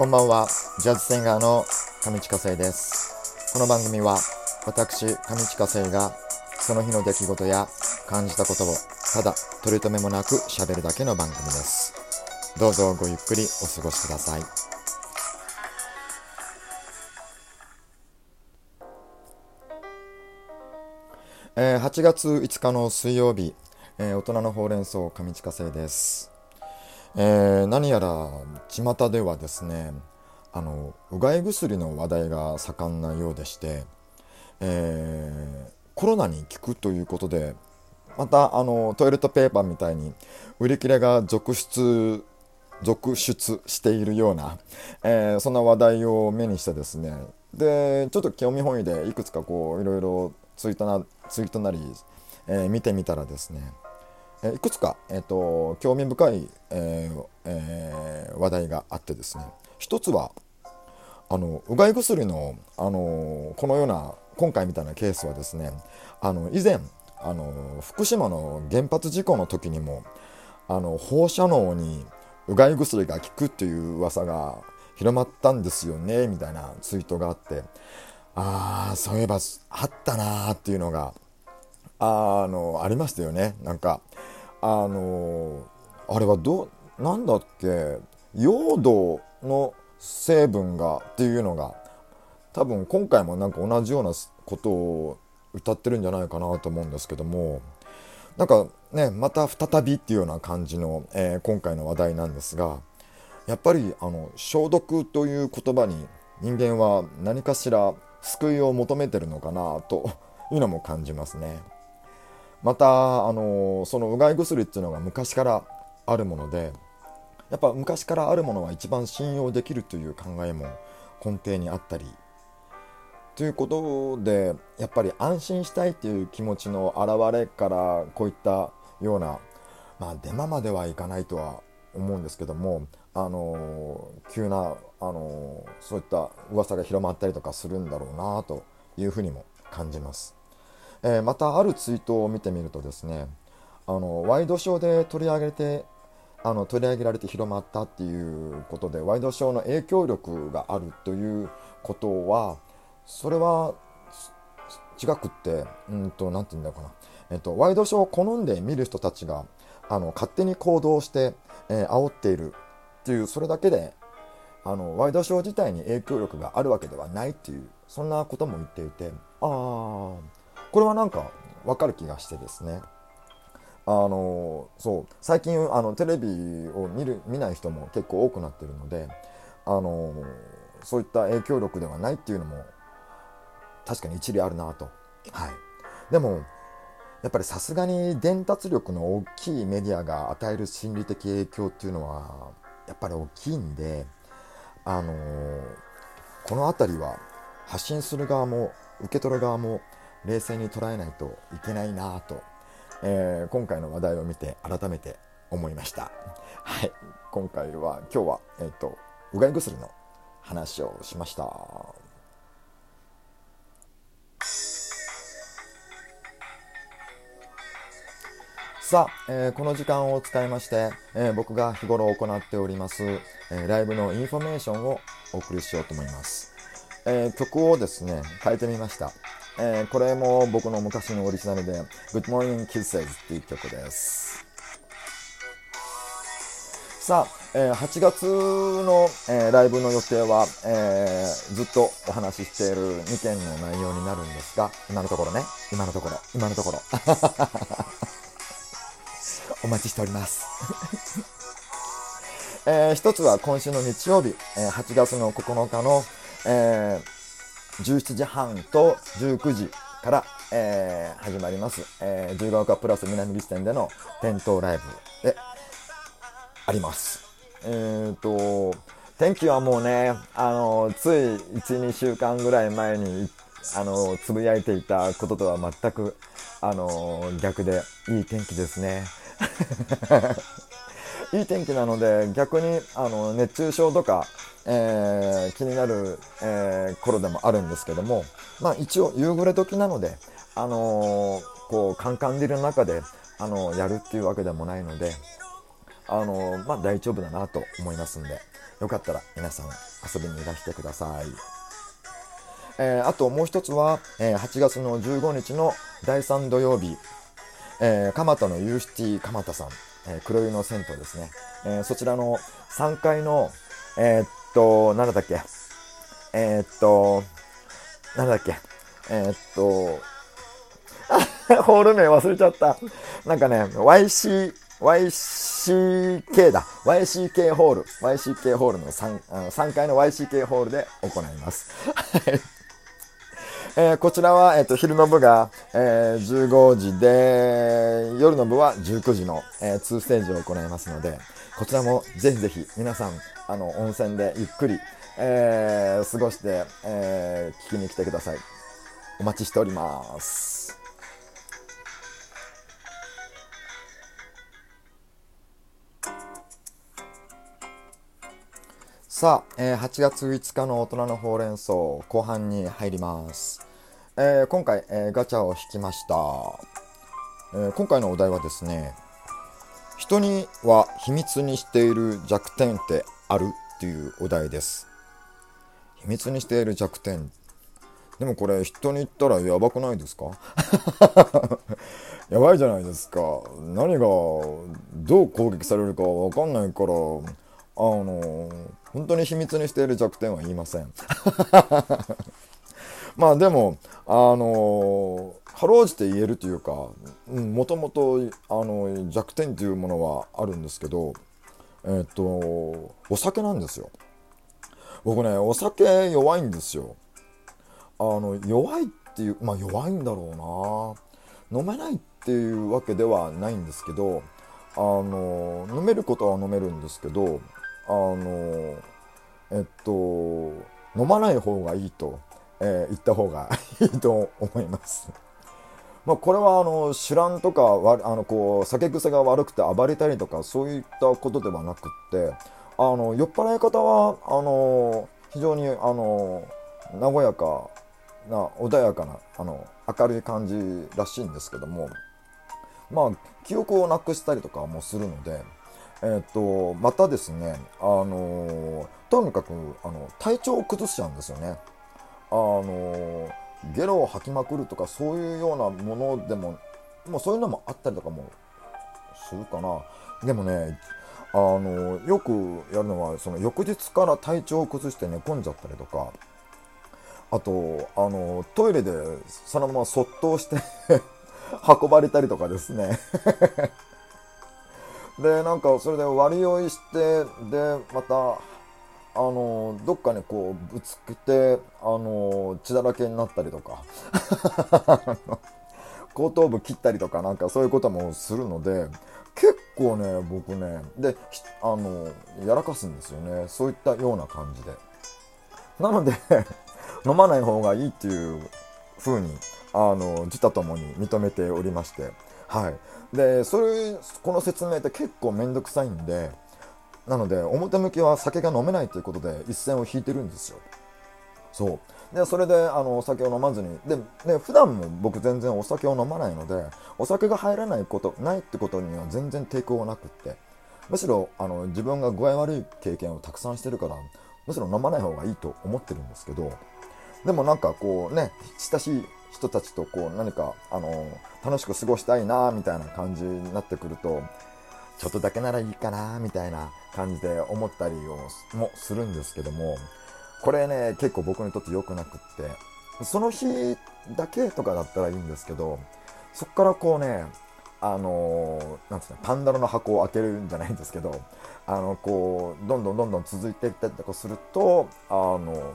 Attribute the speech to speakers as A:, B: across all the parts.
A: こんばんは、ジャズシンガーの上地下生です。この番組は、私、上地下生が、その日の出来事や感じたことを、ただ取り留めもなく喋るだけの番組です。どうぞごゆっくりお過ごしください。えー8月5日の水曜日、えー大人のほうれん草上地下生です。えー何やら巷ではですねあのうがい薬の話題が盛んなようでして、えーコロナに効くということでまたあのトイレットペーパーみたいに売り切れが続出続出しているような、えーそんな話題を目にしてですね。でちょっと興味本位でいくつかこういろいろツイートなツイートなり、えー見てみたらですねえいくつか、えー、と興味深い、えーえー話題があってですね。一つはあのうがい薬の、あのこのような今回みたいなケースはですねあの以前あの福島の原発事故の時にもあの放射能にうがい薬が効くっていう噂が広まったんですよねみたいなツイートがあってああそういえばあったなーっていうのがあのありましたよね。なんかあのあれはどなんだっけ用土の成分がっていうのが多分今回もなんか同じようなことを歌ってるんじゃないかなと思うんですけどもなんかねまた再びっていうような感じの、えー今回の話題なんですがやっぱりあの消毒という言葉に人間は何かしら救いを求めてるのかなというのも感じますね。またあのそのうがい薬っていうのが昔からあるものでやっぱ昔からあるものは一番信用できるという考えも根底にあったりということでやっぱり安心したいという気持ちの表れからこういったようなまあデマまではいかないとは思うんですけどもあの急なあのそういった噂が広まったりとかするんだろうなというふうにも感じます。えーまたあるツイートを見てみるとですねあのワイドショーで取り上げてあの取り上げられて広まったっていうことでワイドショーの影響力があるということはそれは違くって何て言うんだろうな、えっと、ワイドショーを好んで見る人たちがあの勝手に行動して、えー煽っているっていうそれだけであのワイドショー自体に影響力があるわけではないっていうそんなことも言っていてああこれはなんかわかる気がしてですね。あのそう最近あのテレビを見る見ない人も結構多くなってるのであのそういった影響力ではないっていうのも確かに一理あるなと、はい、でもやっぱりさすがに伝達力の大きいメディアが与える心理的影響っていうのはやっぱり大きいんであのこの辺りは発信する側も受け取る側も冷静に捉えないといけないなと、えー今回の話題を見て改めて思いました。はい、今回は今日は、えっとうがい薬の話をしました。さあ、えーこの時間を使いまして、えー僕が日頃行っております、えーライブのインフォメーションをお送りしようと思います。えー曲をですね、変えてみました。えーこれも僕の昔のオリジナルで、Good Morning Kisses っていう曲です。さあ、えー8月の、えーライブの予定は、えーずっとお話ししている2件の内容になるんですが、今のところね、今のところ、今のところ。お待ちしております。えー一つは今週の日曜日、えー8月の9日の、えー17時半と19時から、えー始まります、えー、自由が丘プラス南口店での店頭ライブであります。えっ、と、天気はもうね、あの、つい1、2週間ぐらい前に、あの、つぶやいていたこととは全く、あの、逆で、いい天気ですね。いい天気なので逆にあの熱中症とか、えー気になる、えー頃でもあるんですけども、まあ、一応夕暮れ時なので、あのーこうカンカン照りの中で、あのやるっていうわけでもないので、あのまあ、大丈夫だなと思いますんでよかったら皆さん遊びにいらしてください。えー、あともう一つは、えー、8月の15日の第3土曜日、えー、蒲田のユーシティ蒲田さん、えー、黒湯の銭湯ですね、えー、そちらの3階の、えー、っっと、なんだっけ、えー、っと、なんだっけ、えー、っと、ホール名忘れちゃった。なんかね、YC、YCK だ。YCK ホール。YCK ホールの 3, あの3階の YCK ホールで行います。えー、こちらは、えーと、昼の部が、えー、15時で、夜の部は19時の、えー、2ステージを行いますので、こちらもぜひぜひ皆さん、あの、温泉でゆっくり、えー、過ごして、えー、聞きに来てください。お待ちしております。さあ、えー、8月5日の大人のほうれん草後半に入ります、えー、今回、えー、ガチャを引きました、え今回のお題はですね人には秘密にしている弱点ってある？っていうお題です。秘密にしている弱点。でもこれ人に言ったらやばくないですか？やばいじゃないですか。何がどう攻撃されるかわかんないからあの本当に秘密にしている弱点は言いません。まあでもあのかろうじて言えるというかもともと弱点というものはあるんですけどえっとお酒なんですよ。僕ねお酒弱いんですよ。あの弱いっていうまあ弱いんだろうな。飲めないっていうわけではないんですけどあの飲めることは飲めるんですけどあのえっと飲まない方がいいと、えー、言った方が いいと思います。まあ、これはあの知らんとかあのこう酒癖が悪くて暴れたりとかそういったことではなくってあの酔っ払い方はあの非常にあの和やかな穏やかなあの明るい感じらしいんですけどもまあ記憶をなくしたりとかもするのでえっ、と、またですね、あのとにかく、あの、体調を崩しちゃうんですよね。あのゲロを吐きまくるとか、そういうようなものでも、もうそういうのもあったりとかもするかな。でもね、あのよくやるのは、その翌日から体調を崩して寝込んじゃったりとか、あと、あのトイレでそのままそっとして 運ばれたりとかですねでなんかそれで割り酔いしてでまたあのどっかにこうぶつけてあの血だらけになったりとか。後頭部切ったりとかなんかそういうこともするので結構ね僕ねであのやらかすんですよね。そういったような感じで。なので 飲まない方がいいっていう風にあの自他ともに認めておりまして。はい。でそれこの説明って結構めんどくさいんでなので表向きは酒が飲めないということで一線を引いてるんですよ。そう。でそれであのお酒を飲まずに。でで普段も僕全然お酒を飲まないのでお酒が入らないことないってことには全然抵抗がなくって。むしろあの自分が具合悪い経験をたくさんしてるからむしろ飲まない方がいいと思ってるんですけどでもなんかこうね親しい人たちとこう何かあの楽しく過ごしたいなみたいな感じになってくるとちょっとだけならいいかなみたいな感じで思ったりをもするんですけどもこれね結構僕にとって良くなくってその日だけとかだったらいいんですけどそっからこうねあのなんですかパンダロの箱を開けるんじゃないんですけどあのこうどんどんどんどん続いていったりとかするとあの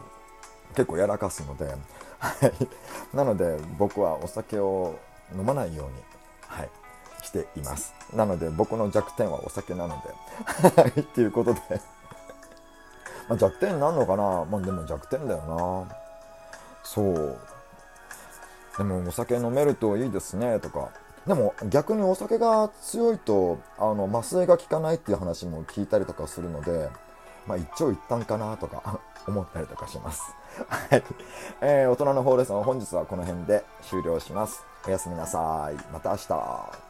A: 結構やらかすのではい。なので、僕はお酒を飲まないように、はい、しています。なので、僕の弱点はお酒なので、はい、っていうことでま、弱点なんのかな？まあ、でも弱点だよな。そう。でも、お酒飲めるといいですね、とか。でも逆にお酒が強いとあの麻酔が効かないっていう話も聞いたりとかするので、まあ、一長一短かなとか 思ったりとかします。はい。えー、大人のほうれん草本日はこの辺で終了します。おやすみなさい。また明日。